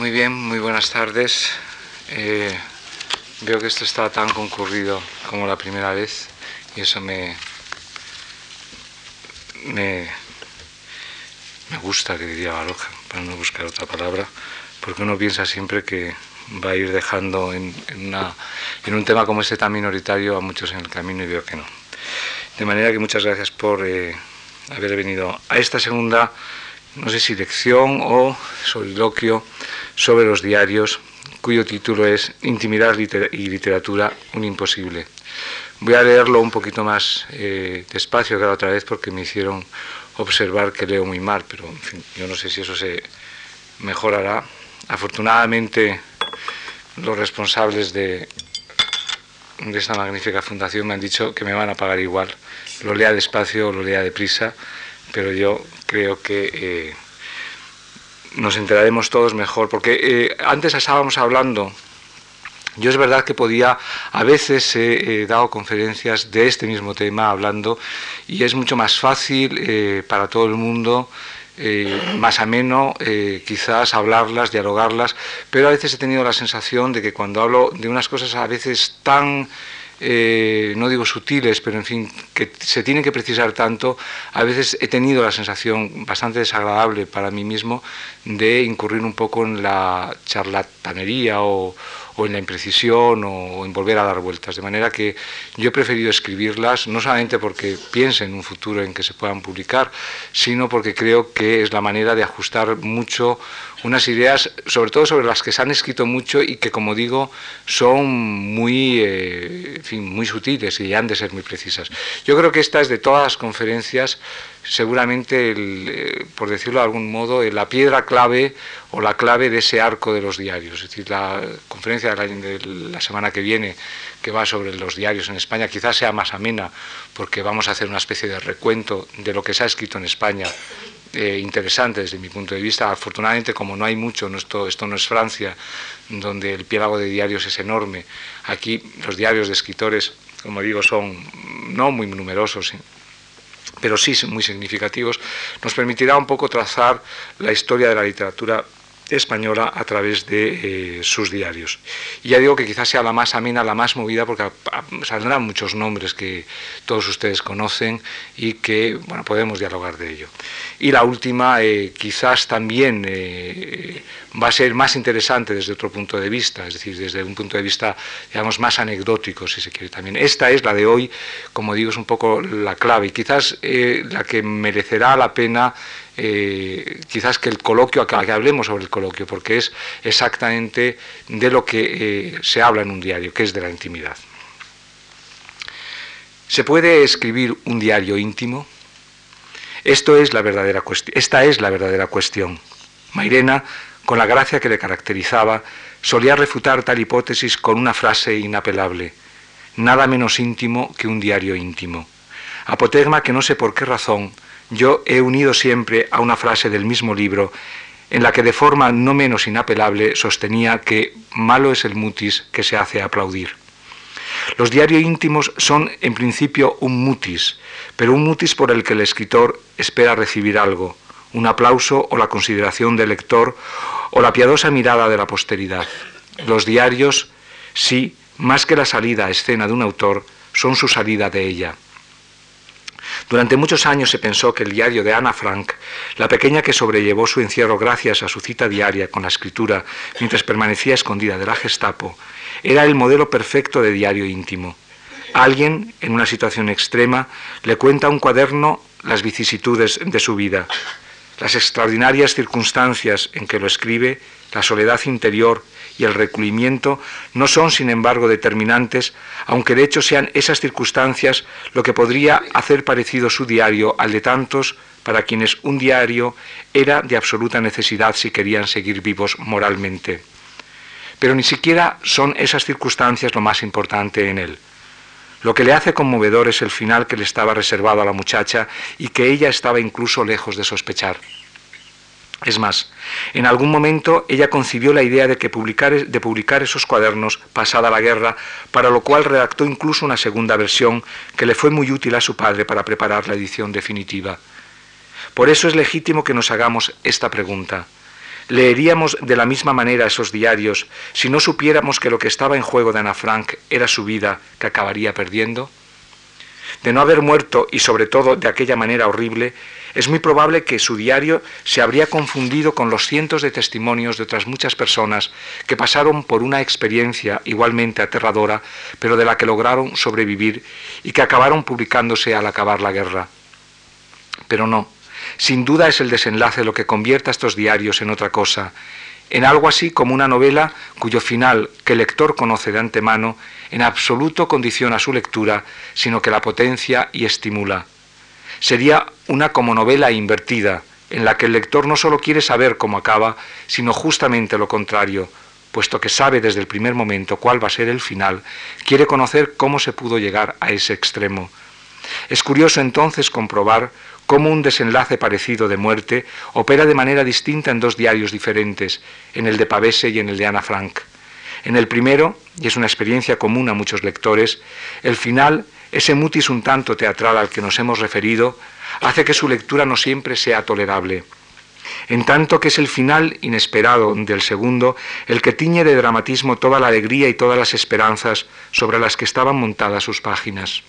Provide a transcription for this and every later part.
Muy bien, muy buenas tardes. Eh, veo que esto está tan concurrido como la primera vez y eso me, me, me gusta, que diría Baroja, para no buscar otra palabra, porque uno piensa siempre que va a ir dejando en, en, un tema como este tan minoritario a muchos en el camino y veo que no. De manera que muchas gracias por eh, haber venido a esta segunda, no sé si lección o soliloquio sobre los diarios, cuyo título es Intimidad y literatura, un imposible. Voy a leerlo un poquito más eh, despacio que la otra vez porque me hicieron observar que leo muy mal, pero en fin, yo no sé si eso se mejorará. Afortunadamente, los responsables de, de esta magnífica fundación me han dicho que me van a pagar igual, lo lea despacio o lo lea deprisa, pero yo creo que eh, nos enteraremos todos mejor, porque eh, antes estábamos hablando, yo es verdad que podía, a veces he dado conferencias de este mismo tema hablando, y es mucho más fácil eh, para todo el mundo eh, más ameno quizás hablarlas, dialogarlas, pero a veces he tenido la sensación de que cuando hablo de unas cosas a veces tan, eh, no digo sutiles, pero en fin, que se tienen que precisar tanto, a veces he tenido la sensación bastante desagradable para mí mismo de incurrir un poco en la charlatanería o, o en la imprecisión o en volver a dar vueltas. De manera que yo he preferido escribirlas, no solamente porque piense en un futuro en que se puedan publicar, sino porque creo que es la manera de ajustar mucho unas ideas, sobre todo sobre las que se han escrito mucho y que, como digo, son muy, eh, fin, muy sutiles y han de ser muy precisas. Yo creo que esta es de todas las conferencias seguramente, eh, por decirlo de algún modo, la piedra clave o la clave de ese arco de los diarios. Es decir, la conferencia de la, semana que viene, que va sobre los diarios en España, quizás sea más amena, porque vamos a hacer una especie de recuento de lo que se ha escrito en España. Eh, interesante desde mi punto de vista. Afortunadamente, como no hay mucho, esto, esto no es Francia, donde el piélago de diarios es enorme. Aquí los diarios de escritores, como digo, son no muy numerosos, pero sí muy significativos, nos permitirá un poco trazar la historia de la literatura española a través de eh, sus diarios. Y ya digo que quizás sea la más amena, la más movida, porque saldrán muchos nombres que todos ustedes conocen y que bueno, podemos dialogar de ello. Y la última, eh, quizás también eh, va a ser más interesante desde otro punto de vista, es decir, desde un punto de vista, digamos, más anecdótico, si se quiere también. Esta es la de hoy, como digo, es un poco la clave y quizás la que merecerá la pena eh, quizás que el coloquio, que hablemos sobre el coloquio, porque es exactamente de lo que eh, se habla en un diario, que es de la intimidad. ¿Se puede escribir un diario íntimo? Esto es la verdadera esta es la verdadera cuestión. Mairena, con la gracia que le caracterizaba, solía refutar tal hipótesis con una frase inapelable, nada menos íntimo que un diario íntimo. Apotegma que no sé por qué razón yo he unido siempre a una frase del mismo libro en la que de forma no menos inapelable sostenía que malo es el mutis que se hace aplaudir. Los diarios íntimos son en principio un mutis, pero un mutis por el que el escritor espera recibir algo, un aplauso o la consideración del lector o la piadosa mirada de la posteridad. Los diarios, sí, más que la salida a escena de un autor, son su salida de ella. Durante muchos años se pensó que el diario de Ana Frank, la pequeña que sobrellevó su encierro gracias a su cita diaria con la escritura mientras permanecía escondida de la Gestapo, era el modelo perfecto de diario íntimo. Alguien, en una situación extrema, le cuenta a un cuaderno las vicisitudes de su vida, las extraordinarias circunstancias en que lo escribe, la soledad interior y el recluimiento no son, sin embargo, determinantes, aunque de hecho sean esas circunstancias lo que podría hacer parecido su diario al de tantos para quienes un diario era de absoluta necesidad si querían seguir vivos moralmente. Pero ni siquiera son esas circunstancias lo más importante en él. Lo que le hace conmovedor es el final que le estaba reservado a la muchacha y que ella estaba incluso lejos de sospechar. Es más, en algún momento ella concibió la idea de, que publicar, publicar esos cuadernos pasada la guerra, para lo cual redactó incluso una segunda versión que le fue muy útil a su padre para preparar la edición definitiva. Por eso es legítimo que nos hagamos esta pregunta. ¿Leeríamos de la misma manera esos diarios si no supiéramos que lo que estaba en juego de Ana Frank era su vida que acabaría perdiendo? De no haber muerto y sobre todo de aquella manera horrible, es muy probable que su diario se habría confundido con los cientos de testimonios de otras muchas personas que pasaron por una experiencia igualmente aterradora, pero de la que lograron sobrevivir y que acabaron publicándose al acabar la guerra. Pero no, sin duda es el desenlace lo que convierte a estos diarios en otra cosa, en algo así como una novela cuyo final, que el lector conoce de antemano, en absoluto condiciona su lectura, sino que la potencia y estimula. Sería una como novela invertida, en la que el lector no solo quiere saber cómo acaba, sino justamente lo contrario, puesto que sabe desde el primer momento cuál va a ser el final, quiere conocer cómo se pudo llegar a ese extremo. Es curioso entonces comprobar cómo un desenlace parecido de muerte opera de manera distinta en dos diarios diferentes, en el de Pavese y en el de Ana Frank. En el primero, y es una experiencia común a muchos lectores, el final, ese mutis un tanto teatral al que nos hemos referido, hace que su lectura no siempre sea tolerable. En tanto que es el final inesperado del segundo el que tiñe de dramatismo toda la alegría y todas las esperanzas sobre las que estaban montadas sus páginas.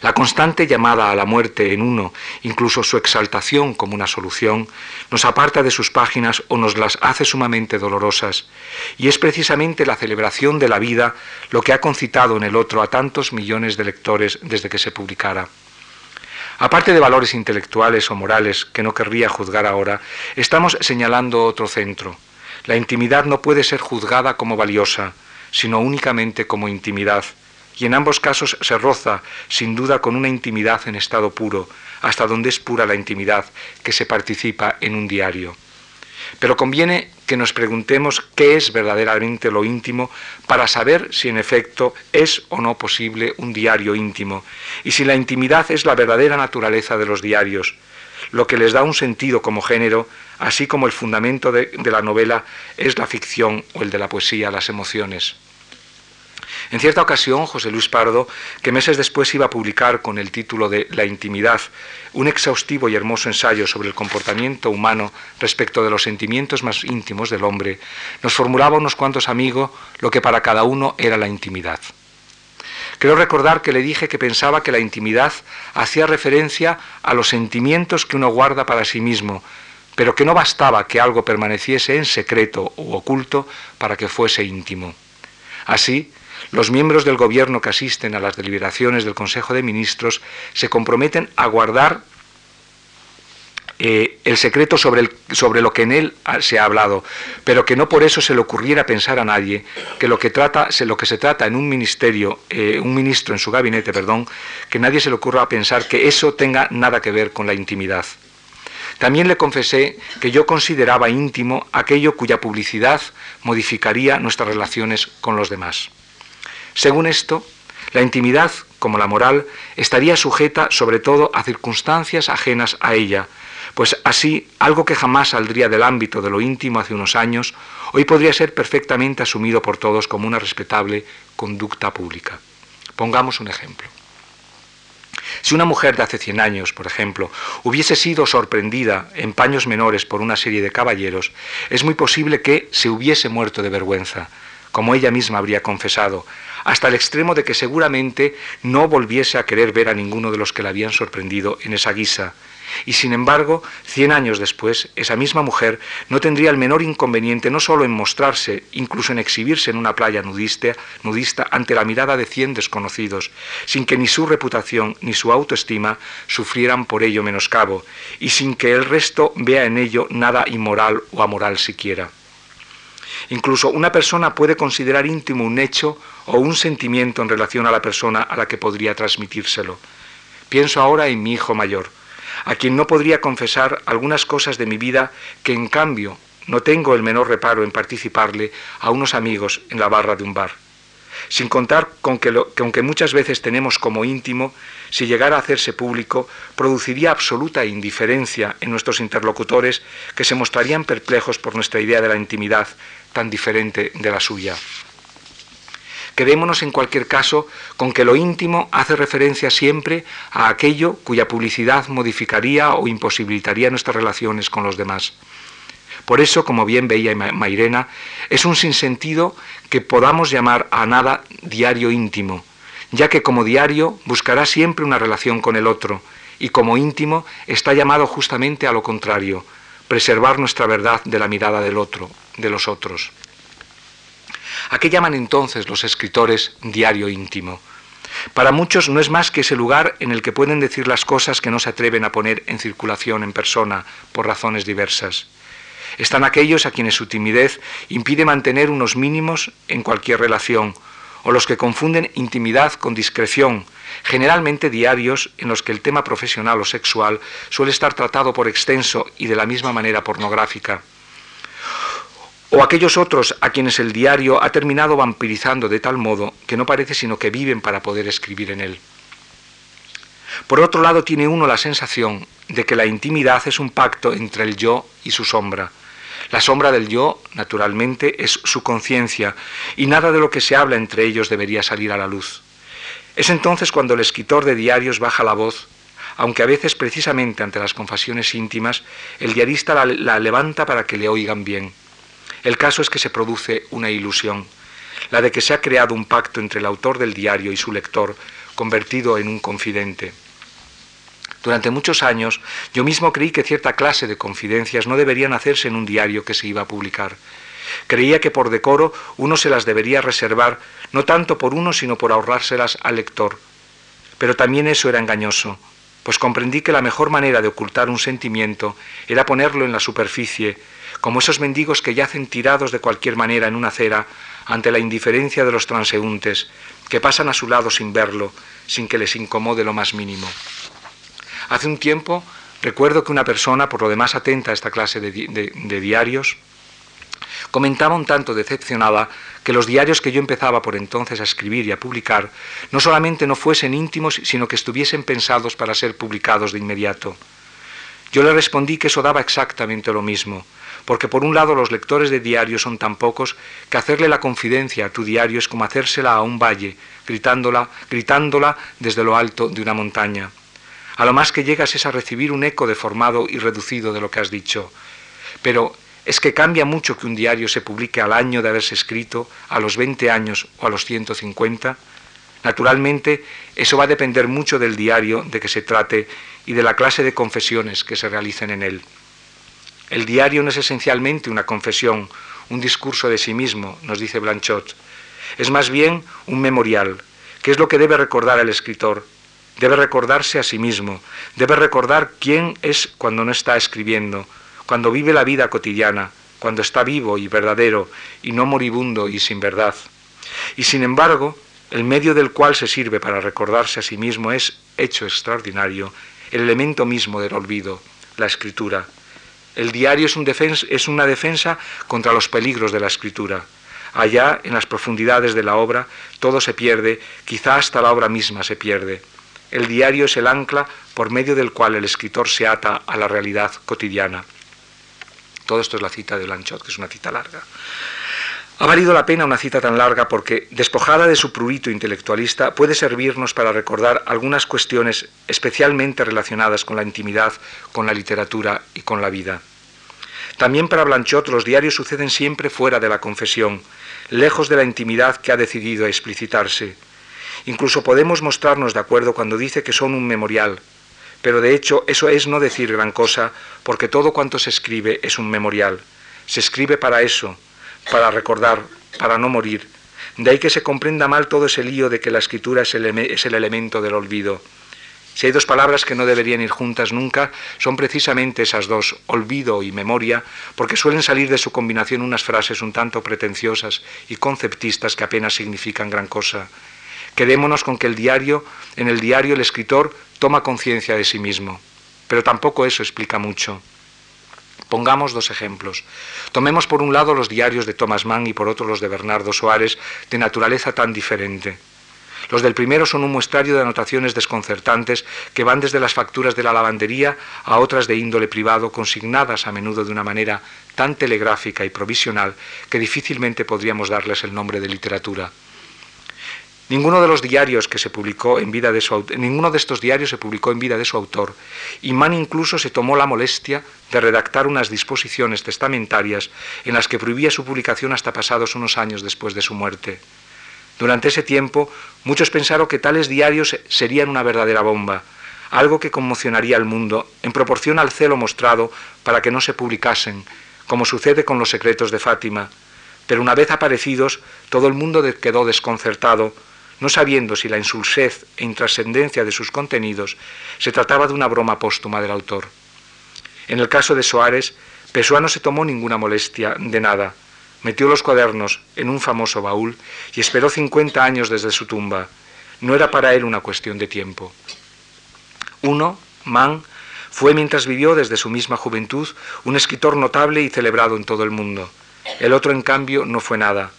La constante llamada a la muerte en uno, incluso su exaltación como una solución, nos aparta de sus páginas o nos las hace sumamente dolorosas, y es precisamente la celebración de la vida lo que ha concitado en el otro a tantos millones de lectores desde que se publicara. Aparte de valores intelectuales o morales que no querría juzgar ahora, estamos señalando otro centro. La intimidad no puede ser juzgada como valiosa, sino únicamente como intimidad, y en ambos casos se roza, sin duda, con una intimidad en estado puro, hasta donde es pura la intimidad que se participa en un diario. Pero conviene que nos preguntemos qué es verdaderamente lo íntimo para saber si en efecto es o no posible un diario íntimo y si la intimidad es la verdadera naturaleza de los diarios, lo que les da un sentido como género, así como el fundamento de, de la novela es la ficción o el de la poesía, las emociones. En cierta ocasión, José Luis Pardo, que meses después iba a publicar con el título de La intimidad, un exhaustivo y hermoso ensayo sobre el comportamiento humano respecto de los sentimientos más íntimos del hombre, nos formulaba unos cuantos amigos lo que para cada uno era la intimidad. Creo recordar que le dije que pensaba que la intimidad hacía referencia a los sentimientos que uno guarda para sí mismo, pero que no bastaba que algo permaneciese en secreto u oculto para que fuese íntimo. Así, los miembros del Gobierno que asisten a las deliberaciones del Consejo de Ministros se comprometen a guardar eh, el secreto sobre, lo que en él se ha hablado, pero que no por eso se le ocurriera pensar a nadie que lo que, trata, lo que se trata en un ministerio, eh, un ministro en su gabinete, perdón, que nadie se le ocurra pensar que eso tenga nada que ver con la intimidad. También le confesé que yo consideraba íntimo aquello cuya publicidad modificaría nuestras relaciones con los demás. Según esto, la intimidad, como la moral, estaría sujeta sobre todo a circunstancias ajenas a ella, pues así algo que jamás saldría del ámbito de lo íntimo hace unos años, hoy podría ser perfectamente asumido por todos como una respetable conducta pública. Pongamos un ejemplo. Si una mujer de hace 100 años, por ejemplo, hubiese sido sorprendida en paños menores por una serie de caballeros, es muy posible que se hubiese muerto de vergüenza, como ella misma habría confesado, hasta el extremo de que seguramente no volviese a querer ver a ninguno de los que la habían sorprendido en esa guisa. Y sin embargo, cien años después, esa misma mujer no tendría el menor inconveniente no solo en mostrarse, incluso en exhibirse en una playa nudista, nudista ante la mirada de cien desconocidos, sin que ni su reputación ni su autoestima sufrieran por ello menoscabo, y sin que el resto vea en ello nada inmoral o amoral siquiera. Incluso una persona puede considerar íntimo un hecho o un sentimiento en relación a la persona a la que podría transmitírselo. Pienso ahora en mi hijo mayor, a quien no podría confesar algunas cosas de mi vida que en cambio no tengo el menor reparo en participarle a unos amigos en la barra de un bar. Sin contar con que, que aunque muchas veces tenemos como íntimo, si llegara a hacerse público, produciría absoluta indiferencia en nuestros interlocutores que se mostrarían perplejos por nuestra idea de la intimidad tan diferente de la suya. Quedémonos en cualquier caso con que lo íntimo hace referencia siempre a aquello cuya publicidad modificaría o imposibilitaría nuestras relaciones con los demás. Por eso, como bien veía Mairena, es un sinsentido que podamos llamar a nada diario íntimo, ya que como diario buscará siempre una relación con el otro, y como íntimo está llamado justamente a lo contrario, preservar nuestra verdad de la mirada del otro, de los otros. ¿A qué llaman entonces los escritores diario íntimo? Para muchos no es más que ese lugar en el que pueden decir las cosas que no se atreven a poner en circulación en persona por razones diversas. Están aquellos a quienes su timidez impide mantener unos mínimos en cualquier relación, o los que confunden intimidad con discreción, generalmente diarios en los que el tema profesional o sexual suele estar tratado por extenso y de la misma manera pornográfica o aquellos otros a quienes el diario ha terminado vampirizando de tal modo que no parece sino que viven para poder escribir en él. Por otro lado, tiene uno la sensación de que la intimidad es un pacto entre el yo y su sombra. La sombra del yo, naturalmente, es su conciencia, y nada de lo que se habla entre ellos debería salir a la luz. Es entonces cuando el escritor de diarios baja la voz, aunque a veces precisamente ante las confesiones íntimas, el diarista la, la levanta para que le oigan bien. El caso es que se produce una ilusión, la de que se ha creado un pacto entre el autor del diario y su lector, convertido en un confidente. Durante muchos años yo mismo creí que cierta clase de confidencias no deberían hacerse en un diario que se iba a publicar. Creía que por decoro uno se las debería reservar, no tanto por uno, sino por ahorrárselas al lector. Pero también eso era engañoso, pues comprendí que la mejor manera de ocultar un sentimiento era ponerlo en la superficie, como esos mendigos que yacen tirados de cualquier manera en una acera ante la indiferencia de los transeúntes, que pasan a su lado sin verlo, sin que les incomode lo más mínimo. Hace un tiempo recuerdo que una persona, por lo demás atenta a esta clase de, de diarios, comentaba un tanto decepcionada que los diarios que yo empezaba por entonces a escribir y a publicar no solamente no fuesen íntimos, sino que estuviesen pensados para ser publicados de inmediato. Yo le respondí que eso daba exactamente lo mismo, porque por un lado los lectores de diario son tan pocos que hacerle la confidencia a tu diario es como hacérsela a un valle, gritándola, gritándola desde lo alto de una montaña. A lo más que llegas es a recibir un eco deformado y reducido de lo que has dicho. Pero es que cambia mucho que un diario se publique al año de haberse escrito, a los 20 años o a los 150. Naturalmente, eso va a depender mucho del diario de que se trate y de la clase de confesiones que se realicen en él. El diario no es esencialmente una confesión, un discurso de sí mismo, nos dice Blanchot. Es más bien un memorial, que es lo que debe recordar el escritor. Debe recordarse a sí mismo, debe recordar quién es cuando no está escribiendo, cuando vive la vida cotidiana, cuando está vivo y verdadero, y no moribundo y sin verdad. Y sin embargo, el medio del cual se sirve para recordarse a sí mismo es, hecho extraordinario, el elemento mismo del olvido, la escritura. El diario es, una defensa contra los peligros de la escritura. Allá, en las profundidades de la obra, todo se pierde, quizá hasta la obra misma se pierde. El diario es el ancla por medio del cual el escritor se ata a la realidad cotidiana. Todo esto es la cita de Blanchot, que es una cita larga. Ha valido la pena una cita tan larga porque, despojada de su prurito intelectualista, puede servirnos para recordar algunas cuestiones especialmente relacionadas con la intimidad, con la literatura y con la vida. También para Blanchot los diarios suceden siempre fuera de la confesión, lejos de la intimidad que ha decidido explicitarse. Incluso podemos mostrarnos de acuerdo cuando dice que son un memorial, pero de hecho eso es no decir gran cosa, porque todo cuanto se escribe es un memorial. Se escribe para eso, para recordar, para no morir. De ahí que se comprenda mal todo ese lío de que la escritura es el, es el elemento del olvido. Si hay dos palabras que no deberían ir juntas nunca, son precisamente esas dos, olvido y memoria, porque suelen salir de su combinación unas frases un tanto pretenciosas y conceptistas que apenas significan gran cosa. Quedémonos con que el diario, en el diario el escritor toma conciencia de sí mismo, pero tampoco eso explica mucho. Pongamos dos ejemplos. Tomemos por un lado los diarios de Thomas Mann y por otro los de Bernardo Soares, de naturaleza tan diferente. Los del primero son un muestrario de anotaciones desconcertantes que van desde las facturas de la lavandería a otras de índole privado, consignadas a menudo de una manera tan telegráfica y provisional que difícilmente podríamos darles el nombre de literatura. Ninguno de los diarios que se publicó en vida de su ninguno de estos diarios se publicó en vida de su autor, y incluso se tomó la molestia de redactar unas disposiciones testamentarias en las que prohibía su publicación hasta pasados unos años después de su muerte. Durante ese tiempo, muchos pensaron que tales diarios serían una verdadera bomba, algo que conmocionaría al mundo en proporción al celo mostrado para que no se publicasen, como sucede con los secretos de Fátima. Pero una vez aparecidos, todo el mundo quedó desconcertado, no sabiendo si la insulsez e intrascendencia de sus contenidos se trataba de una broma póstuma del autor. En el caso de Soares, Pessoa no se tomó ninguna molestia de nada. Metió los cuadernos en un famoso baúl y esperó 50 años desde su tumba. No era para él una cuestión de tiempo. Uno, Mann, fue mientras vivió desde su misma juventud un escritor notable y celebrado en todo el mundo. El otro, en cambio, no fue nada.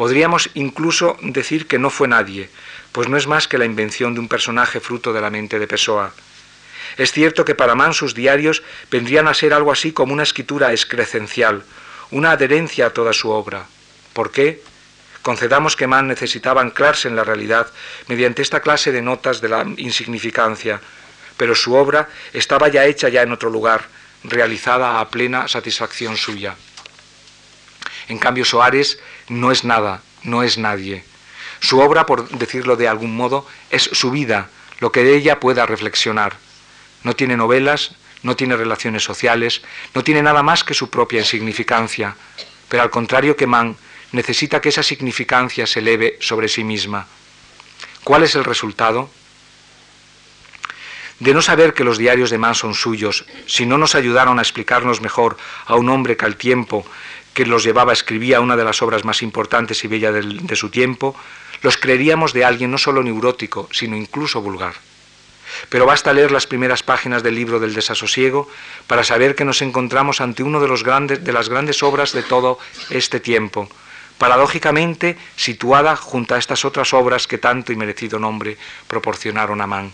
Podríamos incluso decir que no fue nadie, pues no es más que la invención de un personaje fruto de la mente de Pessoa. Es cierto que para Mann sus diarios vendrían a ser algo así como una escritura excrescencial, una adherencia a toda su obra. ¿Por qué? Concedamos que Mann necesitaba anclarse en la realidad mediante esta clase de notas de la insignificancia, pero su obra estaba ya hecha ya en otro lugar, realizada a plena satisfacción suya. En cambio, Soares no es nada, no es nadie. Su obra, por decirlo de algún modo, es su vida, lo que de ella pueda reflexionar. No tiene novelas, no tiene relaciones sociales, no tiene nada más que su propia insignificancia, pero al contrario que Mann, necesita que esa significancia se eleve sobre sí misma. ¿Cuál es el resultado? de no saber que los diarios de Mann son suyos, si no nos ayudaron a explicarnos mejor a un hombre que al tiempo que los llevaba escribía una de las obras más importantes y bellas de su tiempo, los creeríamos de alguien no solo neurótico, sino incluso vulgar. Pero basta leer las primeras páginas del libro del desasosiego para saber que nos encontramos ante una de, de las grandes obras de todo este tiempo, paradójicamente situada junto a estas otras obras que tanto y merecido nombre proporcionaron a Mann.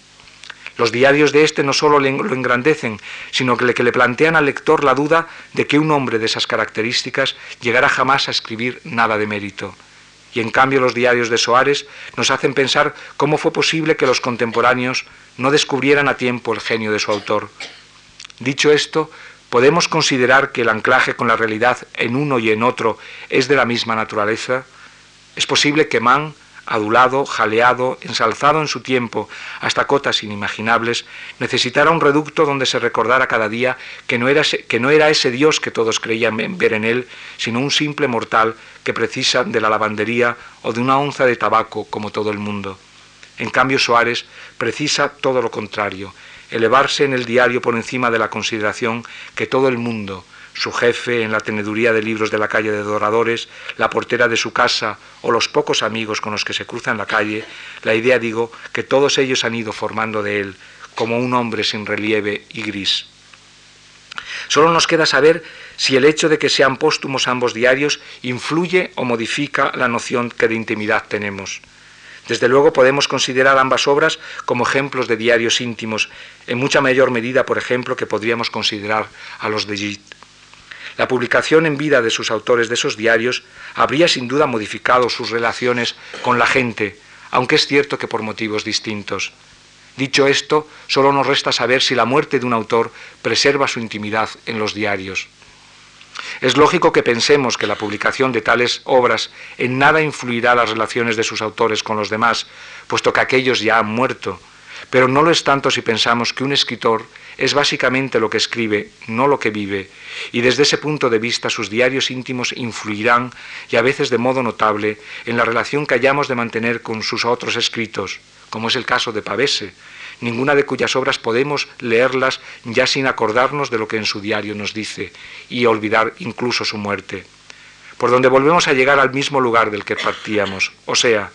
Los diarios de este no solo lo engrandecen, sino que le, que le plantean al lector la duda de que un hombre de esas características llegará jamás a escribir nada de mérito. Y en cambio los diarios de Soares nos hacen pensar cómo fue posible que los contemporáneos no descubrieran a tiempo el genio de su autor. Dicho esto, ¿podemos considerar que el anclaje con la realidad en uno y en otro es de la misma naturaleza? Es posible que Mann adulado, jaleado, ensalzado en su tiempo hasta cotas inimaginables, necesitara un reducto donde se recordara cada día que no, era ese, que no era ese Dios que todos creían ver en él, sino un simple mortal que precisa de la lavandería o de una onza de tabaco como todo el mundo. En cambio, Soares precisa todo lo contrario, elevarse en el diario por encima de la consideración que todo el mundo, su jefe en la teneduría de libros de la calle de Doradores, la portera de su casa o los pocos amigos con los que se cruza en la calle, la idea, digo, que todos ellos han ido formando de él como un hombre sin relieve y gris. Solo nos queda saber si el hecho de que sean póstumos ambos diarios influye o modifica la noción que de intimidad tenemos. Desde luego podemos considerar ambas obras como ejemplos de diarios íntimos, en mucha mayor medida, por ejemplo, que podríamos considerar a los de Gide. La publicación en vida de sus autores de esos diarios habría sin duda modificado sus relaciones con la gente, aunque es cierto que por motivos distintos. Dicho esto, solo nos resta saber si la muerte de un autor preserva su intimidad en los diarios. Es lógico que pensemos que la publicación de tales obras en nada influirá las relaciones de sus autores con los demás, puesto que aquellos ya han muerto, pero no lo es tanto si pensamos que un escritor es básicamente lo que escribe, no lo que vive, y desde ese punto de vista sus diarios íntimos influirán, y a veces de modo notable, en la relación que hayamos de mantener con sus otros escritos, como es el caso de Pavese, ninguna de cuyas obras podemos leerlas ya sin acordarnos de lo que en su diario nos dice, y olvidar incluso su muerte. Por donde volvemos a llegar al mismo lugar del que partíamos, o sea,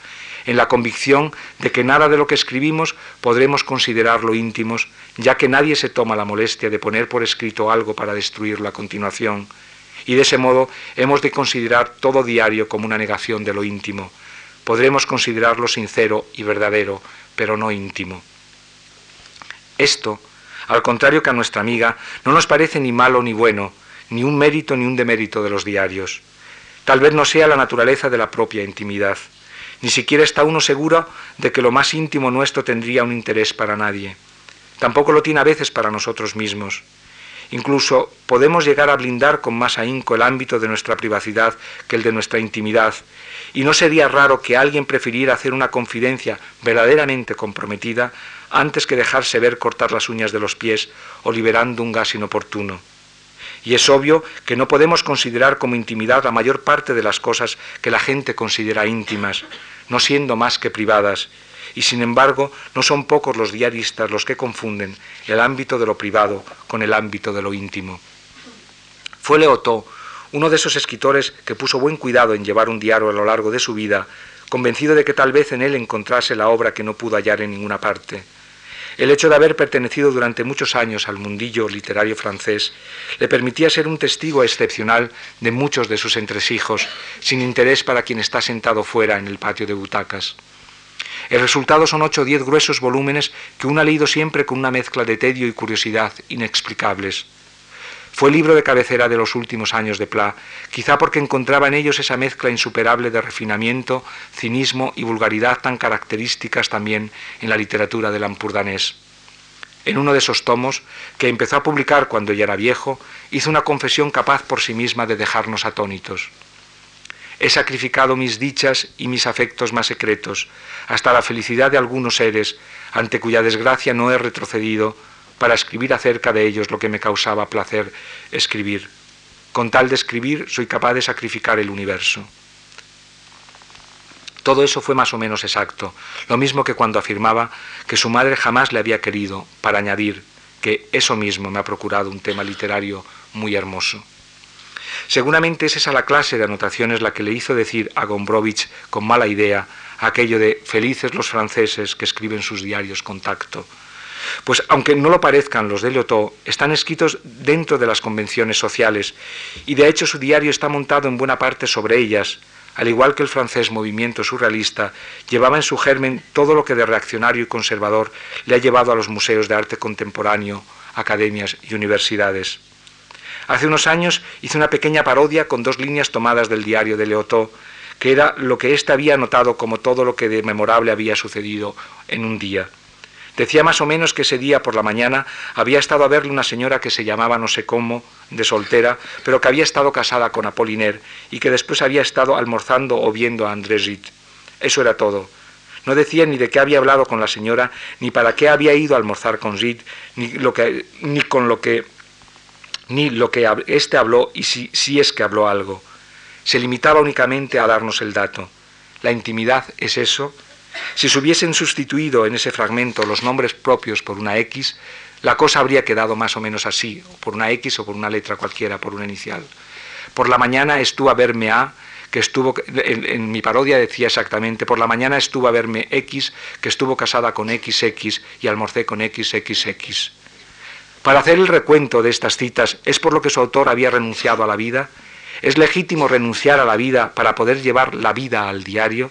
en la convicción de que nada de lo que escribimos podremos considerarlo íntimos, ya que nadie se toma la molestia de poner por escrito algo para destruirlo a continuación, y de ese modo hemos de considerar todo diario como una negación de lo íntimo. Podremos considerarlo sincero y verdadero, pero no íntimo. Esto, al contrario que a nuestra amiga, no nos parece ni malo ni bueno, ni un mérito ni un demérito de los diarios. Tal vez no sea la naturaleza de la propia intimidad Ni siquiera está uno seguro de que lo más íntimo nuestro tendría un interés para nadie. Tampoco lo tiene a veces para nosotros mismos. Incluso podemos llegar a blindar con más ahínco el ámbito de nuestra privacidad que el de nuestra intimidad, y no sería raro que alguien prefiriera hacer una confidencia verdaderamente comprometida antes que dejarse ver cortar las uñas de los pies o liberando un gas inoportuno. Y es obvio que no podemos considerar como intimidad la mayor parte de las cosas que la gente considera íntimas, no siendo más que privadas, y sin embargo no son pocos los diaristas los que confunden el ámbito de lo privado con el ámbito de lo íntimo. Fue Leotó, uno de esos escritores que puso buen cuidado en llevar un diario a lo largo de su vida, convencido de que tal vez en él encontrase la obra que no pudo hallar en ninguna parte. El hecho de haber pertenecido durante muchos años al mundillo literario francés le permitía ser un testigo excepcional de muchos de sus entresijos, sin interés para quien está sentado fuera en el patio de butacas. El resultado son ocho o diez gruesos volúmenes que uno ha leído siempre con una mezcla de tedio y curiosidad inexplicables. Fue el libro de cabecera de los últimos años de Pla, quizá porque encontraba en ellos esa mezcla insuperable de refinamiento, cinismo y vulgaridad tan características también en la literatura del ampurdanés. En uno de esos tomos, que empezó a publicar cuando ya era viejo, hizo una confesión capaz por sí misma de dejarnos atónitos. He sacrificado mis dichas y mis afectos más secretos, hasta la felicidad de algunos seres, ante cuya desgracia no he retrocedido, para escribir acerca de ellos lo que me causaba placer escribir. Con tal de escribir soy capaz de sacrificar el universo. Todo eso fue más o menos exacto, lo mismo que cuando afirmaba que su madre jamás le había querido, para añadir que eso mismo me ha procurado un tema literario muy hermoso. Seguramente es esa la clase de anotaciones la que le hizo decir a Gombrowicz con mala idea aquello de felices los franceses que escriben sus diarios con tacto, pues aunque no lo parezcan los de Leotó, están escritos dentro de las convenciones sociales y de hecho su diario está montado en buena parte sobre ellas, al igual que el francés movimiento surrealista llevaba en su germen todo lo que de reaccionario y conservador le ha llevado a los museos de arte contemporáneo, academias y universidades. Hace unos años hice una pequeña parodia con dos líneas tomadas del diario de Leotó, que era lo que éste había notado como todo lo que de memorable había sucedido en un día. Decía más o menos que ese día por la mañana había estado a verle una señora que se llamaba no sé cómo, de soltera, pero que había estado casada con Apoliner y que después había estado almorzando o viendo a Andrés Rit. Eso era todo. No decía ni de qué había hablado con la señora, ni para qué había ido a almorzar con Rit, ni, lo que, ni con lo que ni lo que éste habló y si, si es que habló algo. Se limitaba únicamente a darnos el dato. La intimidad es eso si se hubiesen sustituido en ese fragmento los nombres propios por una X, la cosa habría quedado más o menos así, por una X o por una letra cualquiera, por una inicial. Por la mañana estuvo a verme A, que estuvo, en, mi parodia decía exactamente, por la mañana estuvo a verme X, que estuvo casada con XX y almorcé con XXX. Para hacer el recuento de estas citas, ¿es por lo que su autor había renunciado a la vida? ¿Es legítimo renunciar a la vida para poder llevar la vida al diario?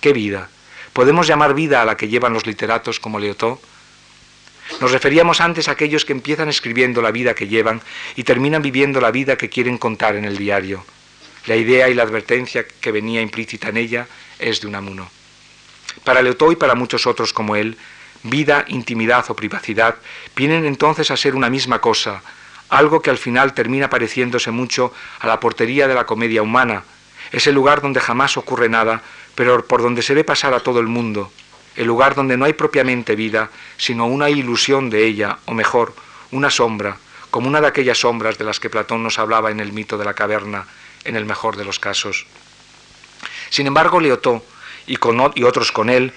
¿Qué vida? ¿Podemos llamar vida a la que llevan los literatos como Leotó? Nos referíamos antes a aquellos que empiezan escribiendo la vida que llevan y terminan viviendo la vida que quieren contar en el diario. La idea y la advertencia que venía implícita en ella es de Unamuno. Para Leotó y para muchos otros como él, vida, intimidad o privacidad vienen entonces a ser una misma cosa, algo que al final termina pareciéndose mucho a la portería de la comedia humana, ese lugar donde jamás ocurre nada, pero por donde se ve pasar a todo el mundo, el lugar donde no hay propiamente vida, sino una ilusión de ella, o mejor, una sombra, como una de aquellas sombras de las que Platón nos hablaba en el mito de la caverna, en el mejor de los casos. Sin embargo, Leotó y, y otros con él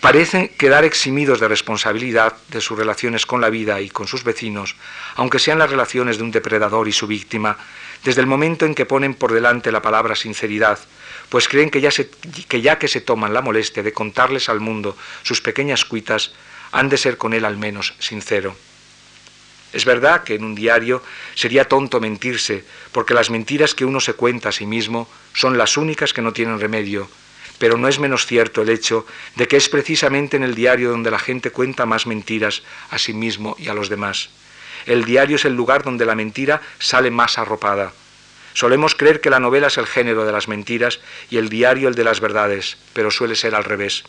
parecen quedar eximidos de responsabilidad de sus relaciones con la vida y con sus vecinos, aunque sean las relaciones de un depredador y su víctima, desde el momento en que ponen por delante la palabra sinceridad, pues creen que ya, que que se toman la molestia de contarles al mundo sus pequeñas cuitas, han de ser con él al menos sincero. Es verdad que en un diario sería tonto mentirse, porque las mentiras que uno se cuenta a sí mismo son las únicas que no tienen remedio, pero no es menos cierto el hecho de que es precisamente en el diario donde la gente cuenta más mentiras a sí mismo y a los demás. El diario es el lugar donde la mentira sale más arropada. Solemos creer que la novela es el género de las mentiras y el diario el de las verdades, pero suele ser al revés.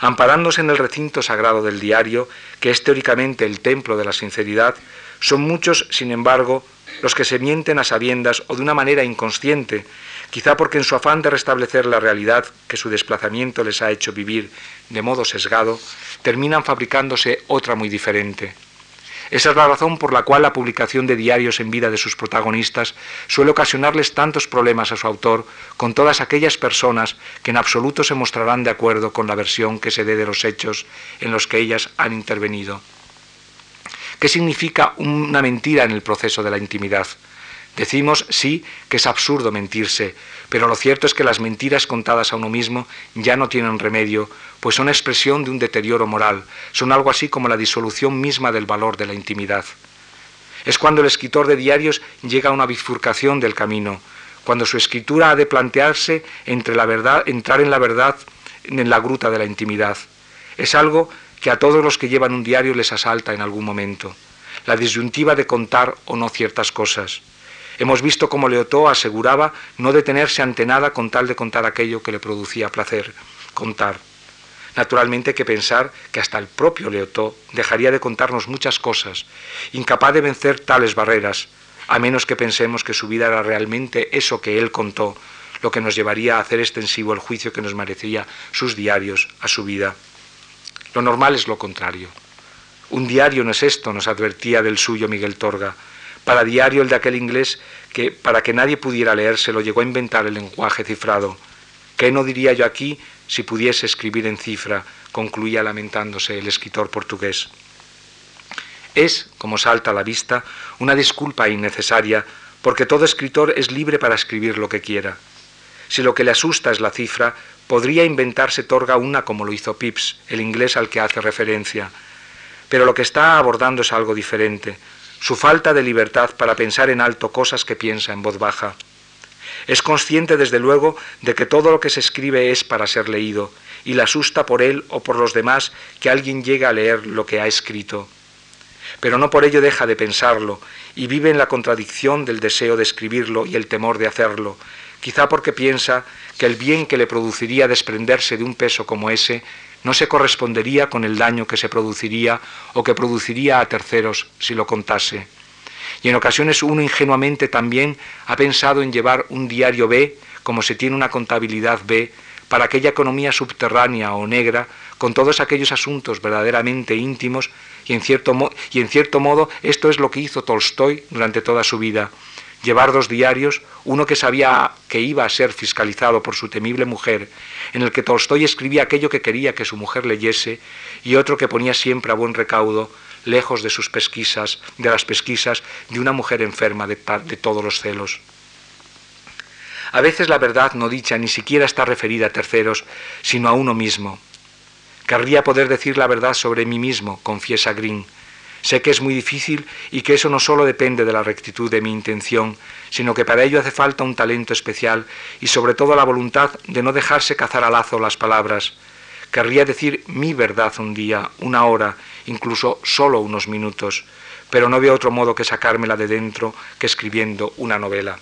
Amparándose en el recinto sagrado del diario, que es teóricamente el templo de la sinceridad, son muchos, sin embargo, los que se mienten a sabiendas o de una manera inconsciente, quizá porque en su afán de restablecer la realidad que su desplazamiento les ha hecho vivir de modo sesgado, terminan fabricándose otra muy diferente. Esa es la razón por la cual la publicación de diarios en vida de sus protagonistas suele ocasionarles tantos problemas a su autor con todas aquellas personas que en absoluto se mostrarán de acuerdo con la versión que se dé de los hechos en los que ellas han intervenido. ¿Qué significa una mentira en el proceso de la intimidad? Decimos, sí, que es absurdo mentirse, pero lo cierto es que las mentiras contadas a uno mismo ya no tienen remedio, pues son expresión de un deterioro moral, son algo así como la disolución misma del valor de la intimidad. Es cuando el escritor de diarios llega a una bifurcación del camino, cuando su escritura ha de plantearse entre la verdad, entrar en la verdad en la gruta de la intimidad. Es algo que a todos los que llevan un diario les asalta en algún momento, la disyuntiva de contar o no ciertas cosas. Hemos visto cómo Leotó aseguraba no detenerse ante nada con tal de contar aquello que le producía placer, contar. Naturalmente que pensar que hasta el propio Leotó dejaría de contarnos muchas cosas, incapaz de vencer tales barreras, a menos que pensemos que su vida era realmente eso que él contó, lo que nos llevaría a hacer extensivo el juicio que nos merecía sus diarios a su vida. Lo normal es lo contrario. Un diario no es esto, nos advertía del suyo Miguel Torga para diario el de aquel inglés que, para que nadie pudiera leérselo, llegó a inventar el lenguaje cifrado. ¿Qué no diría yo aquí si pudiese escribir en cifra? concluía lamentándose el escritor portugués. Es, como salta a la vista, una disculpa innecesaria, porque todo escritor es libre para escribir lo que quiera. Si lo que le asusta es la cifra, podría inventarse Torga una como lo hizo Pips, el inglés al que hace referencia. Pero lo que está abordando es algo diferente, su falta de libertad para pensar en alto cosas que piensa en voz baja. Es consciente, desde luego, de que todo lo que se escribe es para ser leído, y le asusta por él o por los demás que alguien llegue a leer lo que ha escrito. Pero no por ello deja de pensarlo, y vive en la contradicción del deseo de escribirlo y el temor de hacerlo, quizá porque piensa que el bien que le produciría desprenderse de un peso como ese no se correspondería con el daño que se produciría o que produciría a terceros si lo contase. Y en ocasiones uno ingenuamente también ha pensado en llevar un diario B, como se tiene una contabilidad B, para aquella economía subterránea o negra, con todos aquellos asuntos verdaderamente íntimos, y en cierto, y en cierto modo esto es lo que hizo Tolstoy durante toda su vida, llevar dos diarios, uno que sabía que iba a ser fiscalizado por su temible mujer, en el que Tolstoy escribía aquello que quería que su mujer leyese, y otro que ponía siempre a buen recaudo, lejos de sus pesquisas, de las pesquisas de una mujer enferma de, de todos los celos. A veces la verdad no dicha ni siquiera está referida a terceros, sino a uno mismo. Querría poder decir la verdad sobre mí mismo, confiesa Green, Sé que es muy difícil y que eso no solo depende de la rectitud de mi intención, sino que para ello hace falta un talento especial y sobre todo la voluntad de no dejarse cazar a lazo las palabras. Querría decir mi verdad un día, una hora, incluso solo unos minutos, pero no veo otro modo que sacármela de dentro que escribiendo una novela.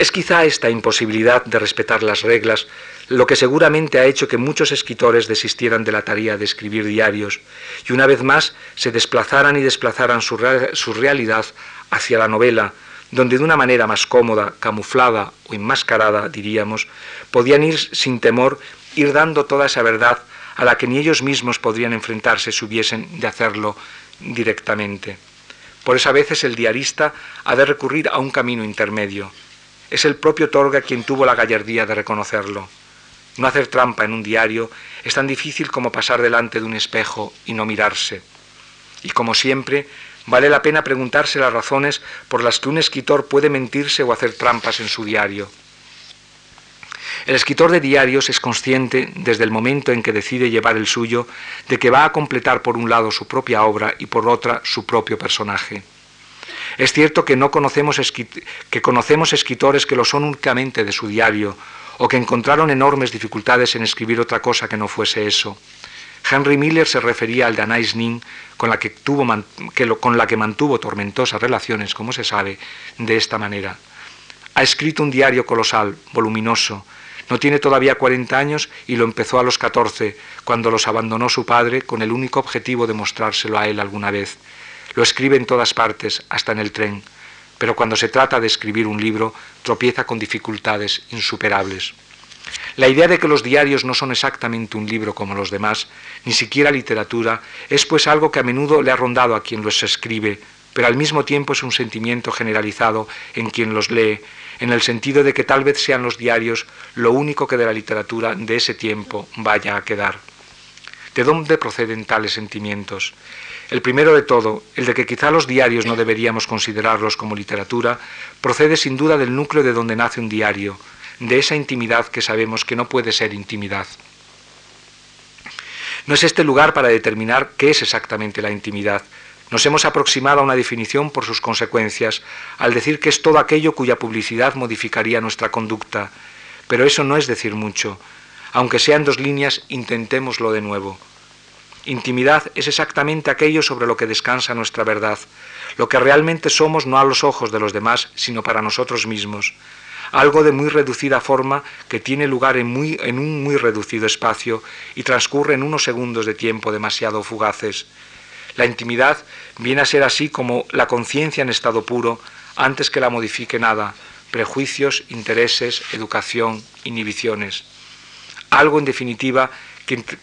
Es quizá esta imposibilidad de respetar las reglas lo que seguramente ha hecho que muchos escritores desistieran de la tarea de escribir diarios y una vez más se desplazaran y desplazaran su, realidad hacia la novela, donde de una manera más cómoda, camuflada o enmascarada, diríamos, podían ir sin temor, ir dando toda esa verdad a la que ni ellos mismos podrían enfrentarse si hubiesen de hacerlo directamente. Por eso a veces el diarista ha de recurrir a un camino intermedio. Es el propio Torga quien tuvo la gallardía de reconocerlo. No hacer trampa en un diario es tan difícil como pasar delante de un espejo y no mirarse. Y como siempre, vale la pena preguntarse las razones por las que un escritor puede mentirse o hacer trampas en su diario. El escritor de diarios es consciente, desde el momento en que decide llevar el suyo, de que va a completar por un lado su propia obra y por otra su propio personaje. Es cierto que, no conocemos, escritores que lo son únicamente de su diario, o que encontraron enormes dificultades en escribir otra cosa que no fuese eso. Henry Miller se refería al de Anais Nin, con la que, con la que mantuvo tormentosas relaciones, como se sabe, de esta manera. Ha escrito un diario colosal, voluminoso. No tiene todavía 40 años y lo empezó a los 14, cuando los abandonó su padre con el único objetivo de mostrárselo a él alguna vez. Lo escribe en todas partes, hasta en el tren, pero cuando se trata de escribir un libro tropieza con dificultades insuperables. La idea de que los diarios no son exactamente un libro como los demás, ni siquiera literatura, es pues algo que a menudo le ha rondado a quien los escribe, pero al mismo tiempo es un sentimiento generalizado en quien los lee, en el sentido de que tal vez sean los diarios lo único que de la literatura de ese tiempo vaya a quedar. ¿De dónde proceden tales sentimientos? El primero de todo, el de que quizá los diarios no deberíamos considerarlos como literatura, procede sin duda del núcleo de donde nace un diario, de esa intimidad que sabemos que no puede ser intimidad. No es este lugar para determinar qué es exactamente la intimidad. Nos hemos aproximado a una definición por sus consecuencias, al decir que es todo aquello cuya publicidad modificaría nuestra conducta. Pero eso no es decir mucho. Aunque sean dos líneas, intentémoslo de nuevo. Intimidad es exactamente aquello sobre lo que descansa nuestra verdad, lo que realmente somos no a los ojos de los demás, sino para nosotros mismos algo de muy reducida forma que tiene lugar en, muy, en un muy reducido espacio y transcurre en unos segundos de tiempo demasiado fugaces. La intimidad viene a ser así como la conciencia en estado puro antes que la modifique nada, prejuicios, intereses, educación, inhibiciones. Algo, en definitiva,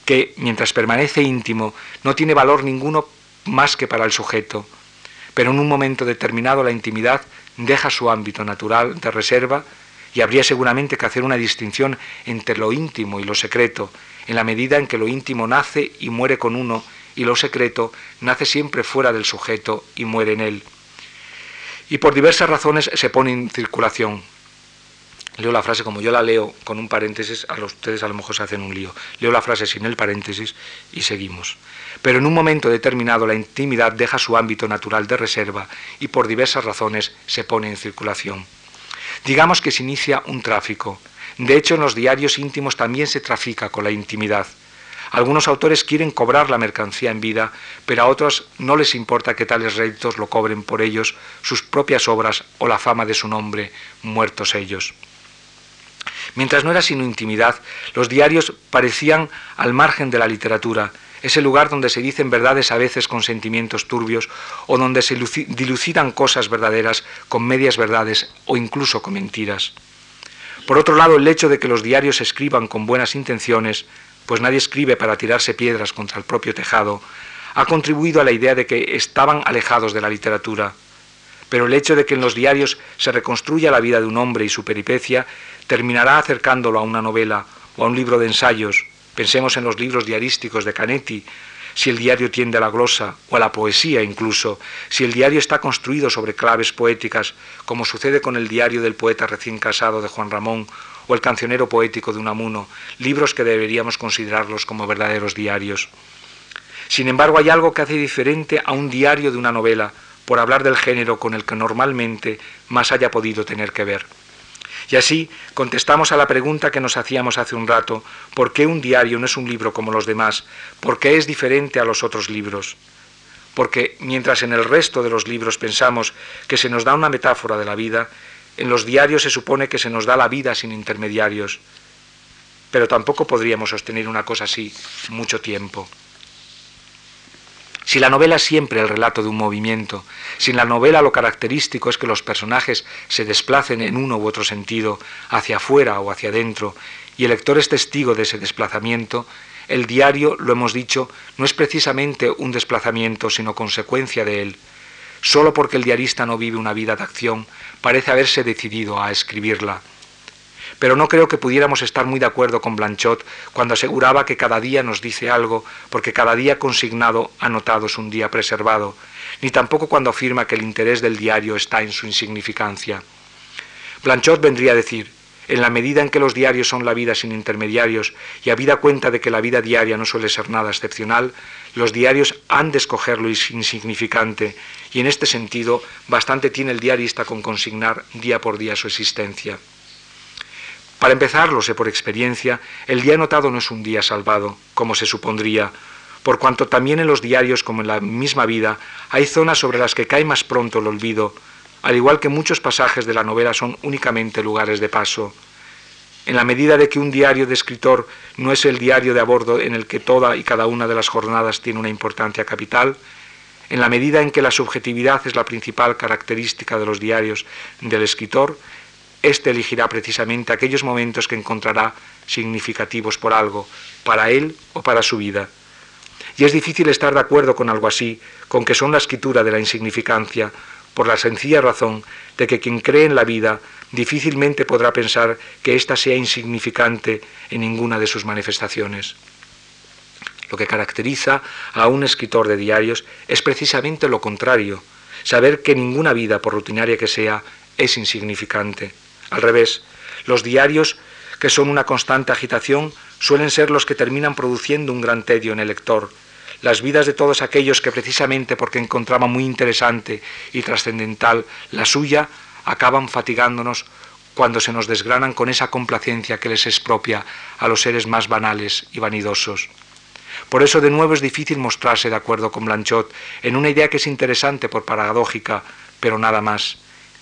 que, mientras permanece íntimo no tiene valor ninguno más que para el sujeto, pero en un momento determinado la intimidad deja su ámbito natural de reserva y habría seguramente que hacer una distinción entre lo íntimo y lo secreto, en la medida en que lo íntimo nace y muere con uno y lo secreto nace siempre fuera del sujeto y muere en él. Y por diversas razones se pone en circulación. Leo la frase como yo la leo con un paréntesis, a los, ustedes a lo mejor se hacen un lío. Leo la frase sin el paréntesis y seguimos pero en un momento determinado la intimidad deja su ámbito natural de reserva y por diversas razones se pone en circulación. Digamos que se inicia un tráfico. De hecho, en los diarios íntimos también se trafica con la intimidad. Algunos autores quieren cobrar la mercancía en vida, pero a otros no les importa que tales réditos lo cobren por ellos, sus propias obras o la fama de su nombre, muertos ellos. Mientras no era sino intimidad, los diarios parecían al margen de la literatura, ese lugar donde se dicen verdades a veces con sentimientos turbios o donde se dilucidan cosas verdaderas con medias verdades o incluso con mentiras. Por otro lado, el hecho de que los diarios escriban con buenas intenciones, pues nadie escribe para tirarse piedras contra el propio tejado, ha contribuido a la idea de que estaban alejados de la literatura. Pero el hecho de que en los diarios se reconstruya la vida de un hombre y su peripecia terminará acercándolo a una novela o a un libro de ensayos Pensemos en los libros diarísticos de Canetti, si el diario tiende a la glosa o a la poesía incluso, si el diario está construido sobre claves poéticas, como sucede con el diario del poeta recién casado de Juan Ramón o el cancionero poético de Unamuno, libros que deberíamos considerarlos como verdaderos diarios. Sin embargo, hay algo que hace diferente a un diario de una novela, por hablar del género con el que normalmente más haya podido tener que ver. Y así contestamos a la pregunta que nos hacíamos hace un rato, ¿por qué un diario no es un libro como los demás? ¿Por qué es diferente a los otros libros? Porque mientras en el resto de los libros pensamos que se nos da una metáfora de la vida, en los diarios se supone que se nos da la vida sin intermediarios. Pero tampoco podríamos sostener una cosa así mucho tiempo. Si la novela es siempre el relato de un movimiento, si en la novela lo característico es que los personajes se desplacen en uno u otro sentido, hacia afuera o hacia adentro, y el lector es testigo de ese desplazamiento, el diario, lo hemos dicho, no es precisamente un desplazamiento, sino consecuencia de él. Solo porque el diarista no vive una vida de acción, parece haberse decidido a escribirla pero no creo que pudiéramos estar muy de acuerdo con Blanchot cuando aseguraba que cada día nos dice algo, porque cada día consignado anotado es un día preservado, ni tampoco cuando afirma que el interés del diario está en su insignificancia. Blanchot vendría a decir, en la medida en que los diarios son la vida sin intermediarios y habida cuenta de que la vida diaria no suele ser nada excepcional, los diarios han de escoger lo insignificante y en este sentido bastante tiene el diarista con consignar día por día su existencia. Para empezar, lo sé por experiencia, el día anotado no es un día salvado, como se supondría, por cuanto también en los diarios como en la misma vida hay zonas sobre las que cae más pronto el olvido, al igual que muchos pasajes de la novela son únicamente lugares de paso. En la medida de que un diario de escritor no es el diario de a bordo en el que toda y cada una de las jornadas tiene una importancia capital, en la medida en que la subjetividad es la principal característica de los diarios del escritor, éste elegirá precisamente aquellos momentos que encontrará significativos por algo, para él o para su vida. Y es difícil estar de acuerdo con algo así, con que son la escritura de la insignificancia, por la sencilla razón de que quien cree en la vida difícilmente podrá pensar que ésta sea insignificante en ninguna de sus manifestaciones. Lo que caracteriza a un escritor de diarios es precisamente lo contrario, saber que ninguna vida, por rutinaria que sea, es insignificante. Al revés, los diarios, que son una constante agitación, suelen ser los que terminan produciendo un gran tedio en el lector, las vidas de todos aquellos que precisamente porque encontraban muy interesante y trascendental la suya, acaban fatigándonos cuando se nos desgranan con esa complacencia que les es propia a los seres más banales y vanidosos. Por eso de nuevo es difícil mostrarse de acuerdo con Blanchot en una idea que es interesante por paradójica, pero nada más.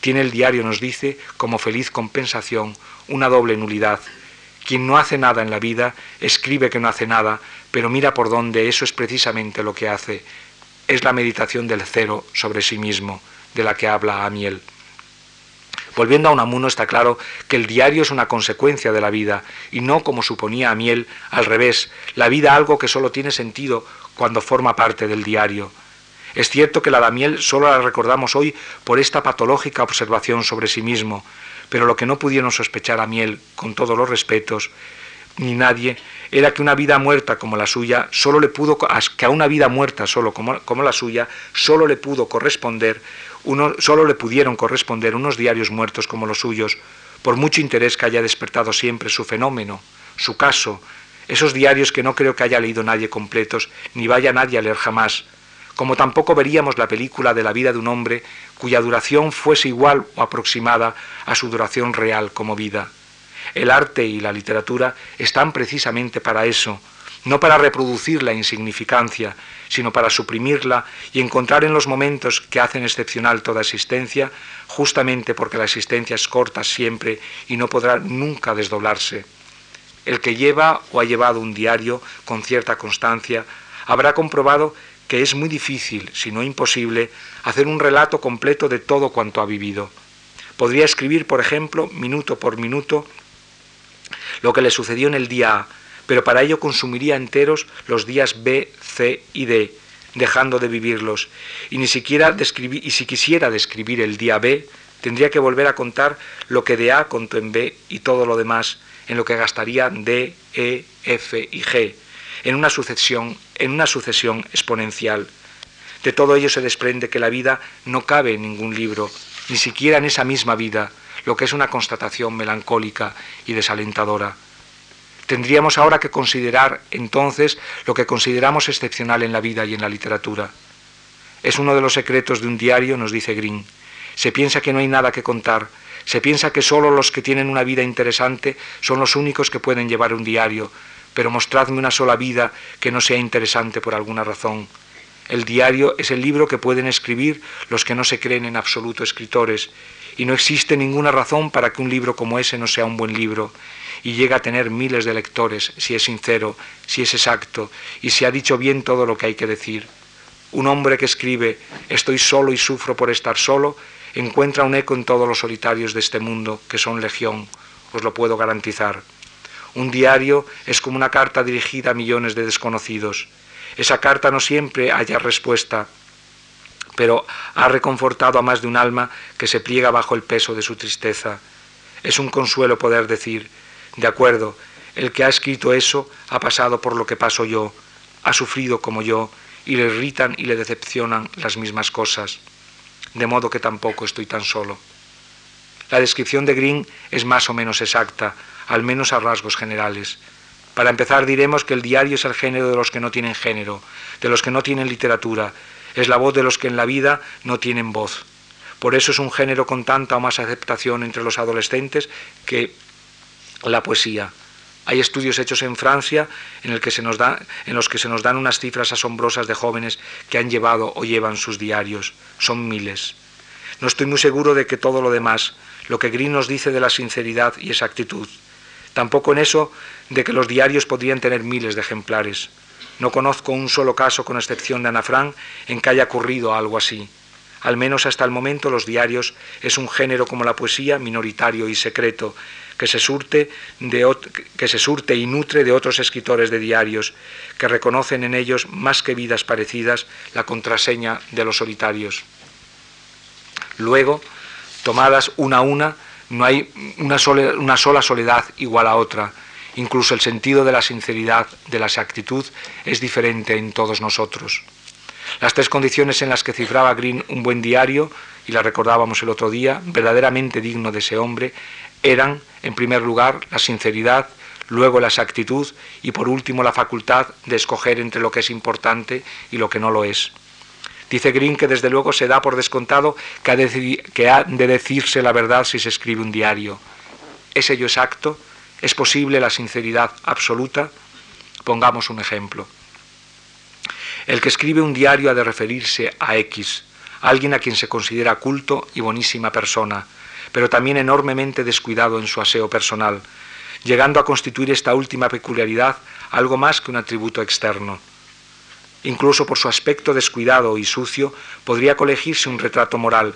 Tiene el diario, nos dice, como feliz compensación, una doble nulidad. Quien no hace nada en la vida, escribe que no hace nada, pero mira por dónde eso es precisamente lo que hace. Es la meditación del cero sobre sí mismo, de la que habla Amiel. Volviendo a Unamuno está claro que el diario es una consecuencia de la vida y no como suponía Amiel, al revés, la vida algo que solo tiene sentido cuando forma parte del diario. Es cierto que la de Amiel solo la recordamos hoy por esta patológica observación sobre sí mismo, pero lo que no pudieron sospechar a Miel, con todos los respetos, ni nadie, era que una vida muerta como la suya solo le pudo que a una vida muerta solo como, como la suya solo le pudo corresponder uno, solo le pudieron corresponder unos diarios muertos como los suyos por mucho interés que haya despertado siempre su fenómeno su caso esos diarios que no creo que haya leído nadie completos ni vaya nadie a leer jamás como tampoco veríamos la película de la vida de un hombre cuya duración fuese igual o aproximada a su duración real como vida el arte y la literatura están precisamente para eso, no para reproducir la insignificancia, sino para suprimirla y encontrar en los momentos que hacen excepcional toda existencia, justamente porque la existencia es corta siempre y no podrá nunca desdoblarse. El que lleva o ha llevado un diario con cierta constancia habrá comprobado que es muy difícil, si no imposible, hacer un relato completo de todo cuanto ha vivido. Podría escribir, por ejemplo, minuto por minuto, lo que le sucedió en el día A, pero para ello consumiría enteros los días B, C y D, dejando de vivirlos. Y ni siquiera y si quisiera describir el día B, tendría que volver a contar lo que de A contó en B y todo lo demás, en lo que gastaría D, E, F y G, en una sucesión, en una sucesión exponencial. De todo ello se desprende que la vida no cabe en ningún libro, ni siquiera en esa misma vida, lo que es una constatación melancólica y desalentadora. Tendríamos ahora que considerar entonces lo que consideramos excepcional en la vida y en la literatura. Es uno de los secretos de un diario, nos dice Green. Se piensa que no hay nada que contar, se piensa que solo los que tienen una vida interesante son los únicos que pueden llevar un diario, pero mostradme una sola vida que no sea interesante por alguna razón. El diario es el libro que pueden escribir los que no se creen en absoluto escritores y no existe ninguna razón para que un libro como ese no sea un buen libro y llegue a tener miles de lectores si es sincero, si es exacto y si ha dicho bien todo lo que hay que decir. Un hombre que escribe estoy solo y sufro por estar solo encuentra un eco en todos los solitarios de este mundo, que son legión, os lo puedo garantizar. Un diario es como una carta dirigida a millones de desconocidos. Esa carta no siempre haya respuesta, pero ha reconfortado a más de un alma que se pliega bajo el peso de su tristeza. Es un consuelo poder decir, de acuerdo, el que ha escrito eso ha pasado por lo que paso yo, ha sufrido como yo, y le irritan y le decepcionan las mismas cosas, de modo que tampoco estoy tan solo. La descripción de Green es más o menos exacta, al menos a rasgos generales. Para empezar diremos que el diario es el género de los que no tienen género, de los que no tienen literatura, es la voz de los que en la vida no tienen voz. Por eso es un género con tanta o más aceptación entre los adolescentes que la poesía. Hay estudios hechos en Francia en, los que se nos dan unas cifras asombrosas de jóvenes que han llevado o llevan sus diarios. Son miles. No estoy muy seguro de que todo lo demás, lo que Green nos dice de la sinceridad y exactitud, tampoco en eso de que los diarios podrían tener miles de ejemplares. No conozco un solo caso, con excepción de Ana Frank, en que haya ocurrido algo así. Al menos hasta el momento los diarios es un género como la poesía minoritario y secreto, que se, surte de, que se surte y nutre de otros escritores de diarios, que reconocen en ellos, más que vidas parecidas, la contraseña de los solitarios. Luego, tomadas una a una, no hay una sola, una sola soledad igual a otra. Incluso el sentido de la sinceridad, de la exactitud, es diferente en todos nosotros. Las tres condiciones en las que cifraba Green un buen diario, y la recordábamos el otro día, verdaderamente digno de ese hombre, eran, en primer lugar, la sinceridad, luego la exactitud y por último la facultad de escoger entre lo que es importante y lo que no lo es. Dice Green que desde luego se da por descontado que ha, de, decirse la verdad si se escribe un diario. ¿Es ello exacto? ¿Es posible la sinceridad absoluta? Pongamos un ejemplo. El que escribe un diario ha de referirse a X, alguien a quien se considera culto y bonísima persona, pero también enormemente descuidado en su aseo personal, llegando a constituir esta última peculiaridad algo más que un atributo externo. Incluso por su aspecto descuidado y sucio podría colegirse un retrato moral,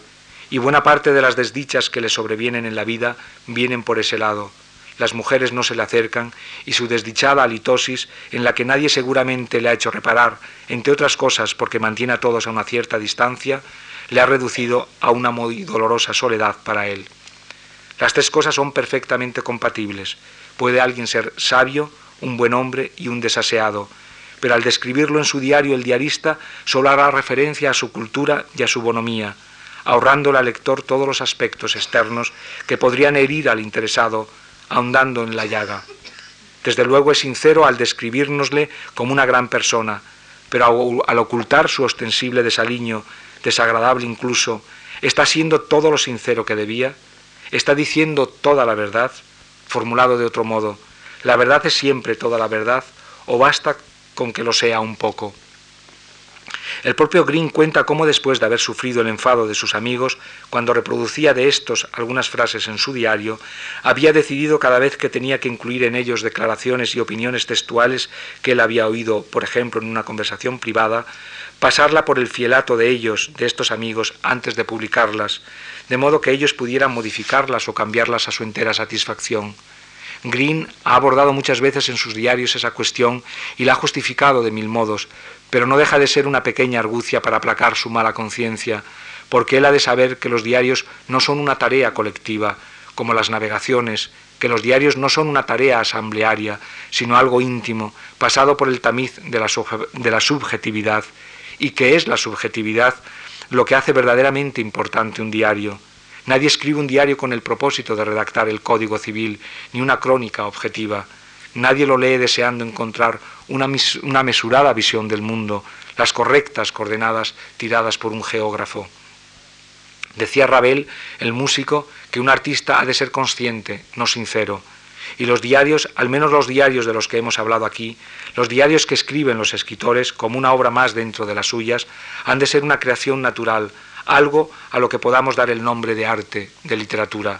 y buena parte de las desdichas que le sobrevienen en la vida vienen por ese lado. Las mujeres no se le acercan y su desdichada halitosis, en la que nadie seguramente le ha hecho reparar, entre otras cosas porque mantiene a todos a una cierta distancia, le ha reducido a una muy dolorosa soledad para él. Las tres cosas son perfectamente compatibles. Puede alguien ser sabio, un buen hombre y un desaseado, pero al describirlo en su diario el diarista solo hará referencia a su cultura y a su bonomía, ahorrándole al lector todos los aspectos externos que podrían herir al interesado, ahondando en la llaga. Desde luego es sincero al describírnosle como una gran persona, pero al ocultar su ostensible desaliño, desagradable incluso, está siendo todo lo sincero que debía, está diciendo toda la verdad, formulado de otro modo, la verdad es siempre toda la verdad, o basta con que lo sea un poco. El propio Green cuenta cómo después de haber sufrido el enfado de sus amigos, cuando reproducía de estos algunas frases en su diario, había decidido cada vez que tenía que incluir en ellos declaraciones y opiniones textuales que él había oído, por ejemplo, en una conversación privada, pasarla por el fielato de ellos, de estos amigos, antes de publicarlas, de modo que ellos pudieran modificarlas o cambiarlas a su entera satisfacción. Green ha abordado muchas veces en sus diarios esa cuestión y la ha justificado de mil modos, pero no deja de ser una pequeña argucia para aplacar su mala conciencia, porque él ha de saber que los diarios no son una tarea colectiva, como las navegaciones, que los diarios no son una tarea asamblearia, sino algo íntimo, pasado por el tamiz de la, subjetividad, y que es la subjetividad lo que hace verdaderamente importante un diario Nadie escribe un diario con el propósito de redactar el Código Civil ni una crónica objetiva. Nadie lo lee deseando encontrar una, mesurada visión del mundo, las correctas coordenadas tiradas por un geógrafo. Decía Ravel, el músico, que un artista ha de ser consciente, no sincero. Y los diarios, al menos los diarios de los que hemos hablado aquí, los diarios que escriben los escritores como una obra más dentro de las suyas, han de ser una creación natural, algo a lo que podamos dar el nombre de arte, de literatura.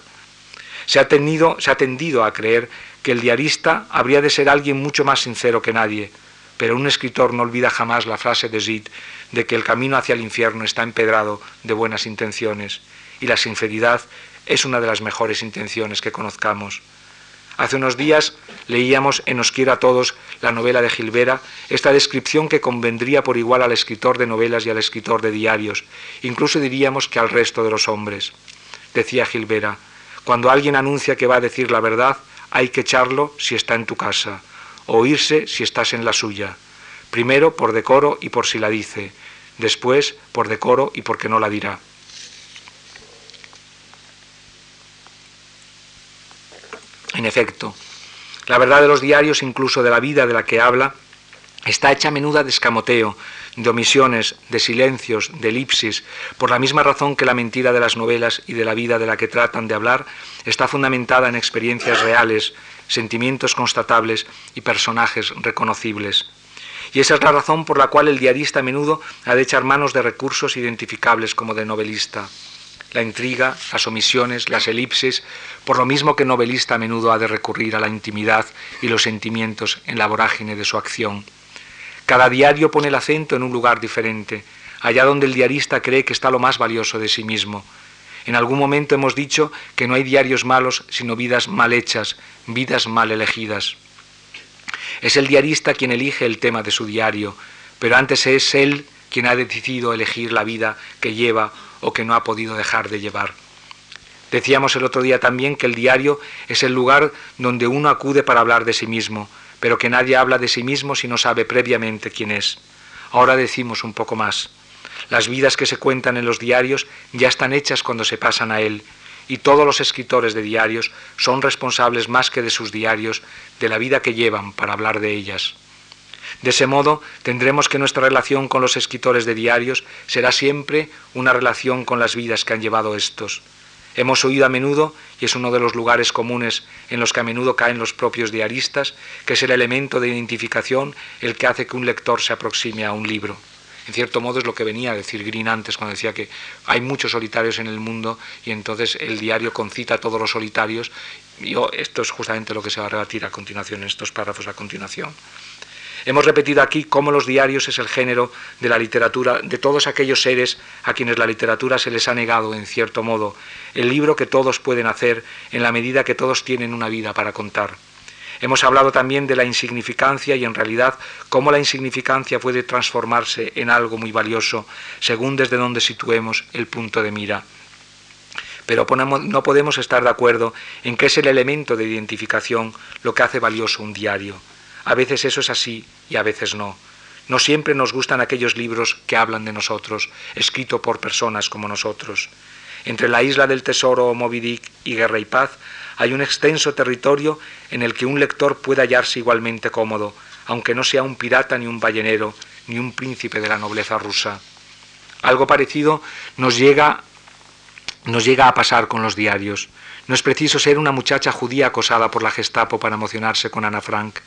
Se ha, tenido, se ha tendido a creer que el diarista habría de ser alguien mucho más sincero que nadie, pero un escritor no olvida jamás la frase de Zid de que el camino hacia el infierno está empedrado de buenas intenciones, y la sinceridad es una de las mejores intenciones que conozcamos. Hace unos días leíamos en Os quiero a todos la novela de Gilbera, esta descripción que convendría por igual al escritor de novelas y al escritor de diarios, incluso diríamos que al resto de los hombres. Decía Gilbera, cuando alguien anuncia que va a decir la verdad, hay que echarlo si está en tu casa, o irse si estás en la suya. Primero por decoro y por si la dice, después por decoro y porque no la dirá. En efecto, la verdad de los diarios, incluso de la vida de la que habla, está hecha a menuda de escamoteo, de omisiones, de silencios, de elipsis, por la misma razón que la mentira de las novelas y de la vida de la que tratan de hablar está fundamentada en experiencias reales, sentimientos constatables y personajes reconocibles. Y esa es la razón por la cual el diarista a menudo ha de echar manos de recursos identificables como de novelista. La intriga, las omisiones, las elipsis, por lo mismo que novelista a menudo ha de recurrir a la intimidad y los sentimientos en la vorágine de su acción. Cada diario pone el acento en un lugar diferente, allá donde el diarista cree que está lo más valioso de sí mismo. En algún momento hemos dicho que no hay diarios malos, sino vidas mal hechas, vidas mal elegidas. Es el diarista quien elige el tema de su diario, pero antes es él quien ha decidido elegir la vida que lleva o que no ha podido dejar de llevar. Decíamos el otro día también que el diario es el lugar donde uno acude para hablar de sí mismo, pero que nadie habla de sí mismo si no sabe previamente quién es. Ahora decimos un poco más. Las vidas que se cuentan en los diarios ya están hechas cuando se pasan a él, y todos los escritores de diarios son responsables más que de sus diarios de la vida que llevan para hablar de ellas. De ese modo, tendremos que nuestra relación con los escritores de diarios será siempre una relación con las vidas que han llevado estos. Hemos oído a menudo, y es uno de los lugares comunes en los que a menudo caen los propios diaristas, que es el elemento de identificación el que hace que un lector se aproxime a un libro. En cierto modo es lo que venía a decir Green antes cuando decía que hay muchos solitarios en el mundo y entonces el diario concita a todos los solitarios. Esto es justamente lo que se va a rebatir a continuación, en estos párrafos a continuación. Hemos repetido aquí cómo los diarios es el género de la literatura, de todos aquellos seres a quienes la literatura se les ha negado, en cierto modo, el libro que todos pueden hacer en la medida que todos tienen una vida para contar. Hemos hablado también de la insignificancia y en realidad cómo la insignificancia puede transformarse en algo muy valioso según desde donde situemos el punto de mira. Pero no podemos estar de acuerdo en que es el elemento de identificación lo que hace valioso un diario. A veces eso es así y a veces no. No siempre nos gustan aquellos libros que hablan de nosotros, escritos por personas como nosotros. Entre la isla del tesoro Moby Dick y Guerra y Paz hay un extenso territorio en el que un lector puede hallarse igualmente cómodo, aunque no sea un pirata ni un ballenero, ni un príncipe de la nobleza rusa. Algo parecido nos llega, nos llega a pasar con los diarios. No es preciso ser una muchacha judía acosada por la Gestapo para emocionarse con Ana Frank,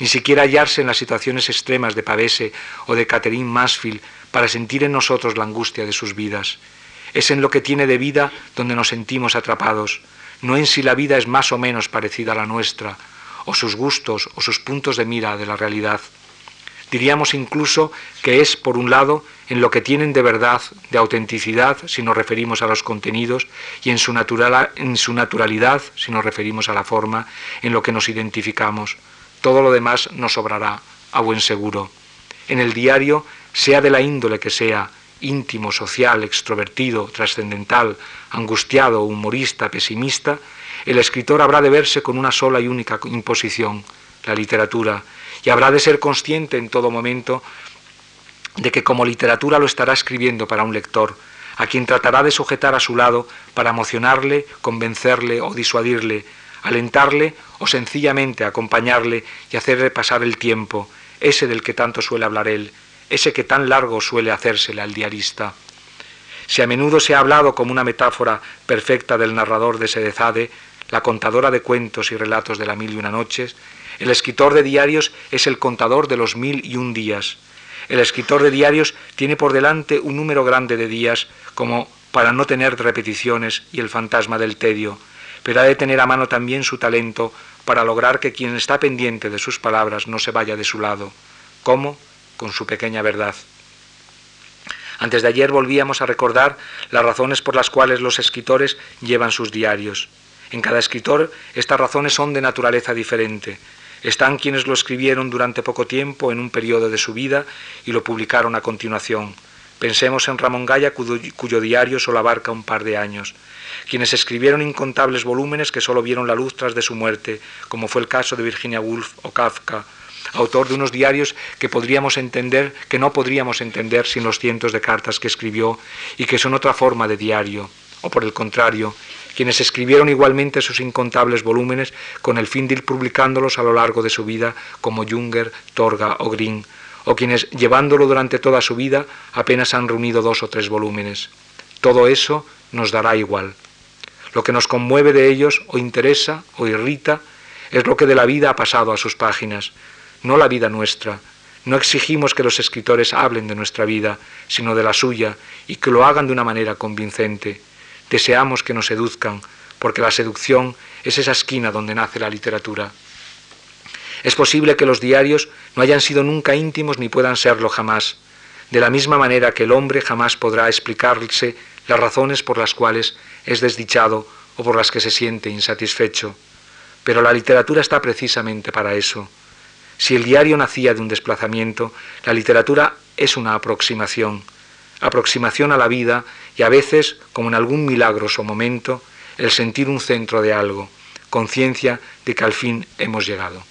ni siquiera hallarse en las situaciones extremas de Pavese o de Catherine Mansfield para sentir en nosotros la angustia de sus vidas. Es en lo que tiene de vida donde nos sentimos atrapados, no en si la vida es más o menos parecida a la nuestra, o sus gustos o sus puntos de mira de la realidad. Diríamos incluso que es, por un lado, en lo que tienen de verdad, de autenticidad, si nos referimos a los contenidos, y en su, en su naturalidad, si nos referimos a la forma, en lo que nos identificamos. Todo lo demás nos sobrará, a buen seguro. En el diario, sea de la índole que sea, íntimo, social, extrovertido, trascendental, angustiado, humorista, pesimista, el escritor habrá de verse con una sola y única imposición, la literatura, y habrá de ser consciente en todo momento de que como literatura lo estará escribiendo para un lector, a quien tratará de sujetar a su lado para emocionarle, convencerle o disuadirle, alentarle o sencillamente acompañarle y hacerle pasar el tiempo, ese del que tanto suele hablar él, ese que tan largo suele hacérsele al diarista. Si a menudo se ha hablado como una metáfora perfecta del narrador de Sedezade, la contadora de cuentos y relatos de la mil y una noches, el escritor de diarios es el contador de los mil y un días. El escritor de diarios tiene por delante un número grande de días como para no tener repeticiones y el fantasma del tedio, pero ha de tener a mano también su talento para lograr que quien está pendiente de sus palabras no se vaya de su lado. ¿Cómo? Con su pequeña verdad. Antes de ayer volvíamos a recordar las razones por las cuales los escritores llevan sus diarios. En cada escritor estas razones son de naturaleza diferente, están quienes lo escribieron durante poco tiempo en un periodo de su vida y lo publicaron a continuación. Pensemos en Ramón Gaya, cuyo, diario solo abarca un par de años. Quienes escribieron incontables volúmenes que solo vieron la luz tras de su muerte, como fue el caso de Virginia Woolf o Kafka, autor de unos diarios que podríamos entender, que no podríamos entender sin los cientos de cartas que escribió y que son otra forma de diario, o por el contrario, quienes escribieron igualmente sus incontables volúmenes con el fin de ir publicándolos a lo largo de su vida, como Junger, Torga o Green, o quienes, llevándolo durante toda su vida, apenas han reunido dos o tres volúmenes. Todo eso nos dará igual. Lo que nos conmueve de ellos o interesa o irrita es lo que de la vida ha pasado a sus páginas, no la vida nuestra. No exigimos que los escritores hablen de nuestra vida, sino de la suya, y que lo hagan de una manera convincente. Deseamos que nos seduzcan, porque la seducción es esa esquina donde nace la literatura. Es posible que los diarios no hayan sido nunca íntimos ni puedan serlo jamás, de la misma manera que el hombre jamás podrá explicarse las razones por las cuales es desdichado o por las que se siente insatisfecho. Pero la literatura está precisamente para eso. Si el diario nacía de un desplazamiento, la literatura es una aproximación, aproximación a la vida y a veces, como en algún milagroso momento, el sentir un centro de algo, conciencia de que al fin hemos llegado.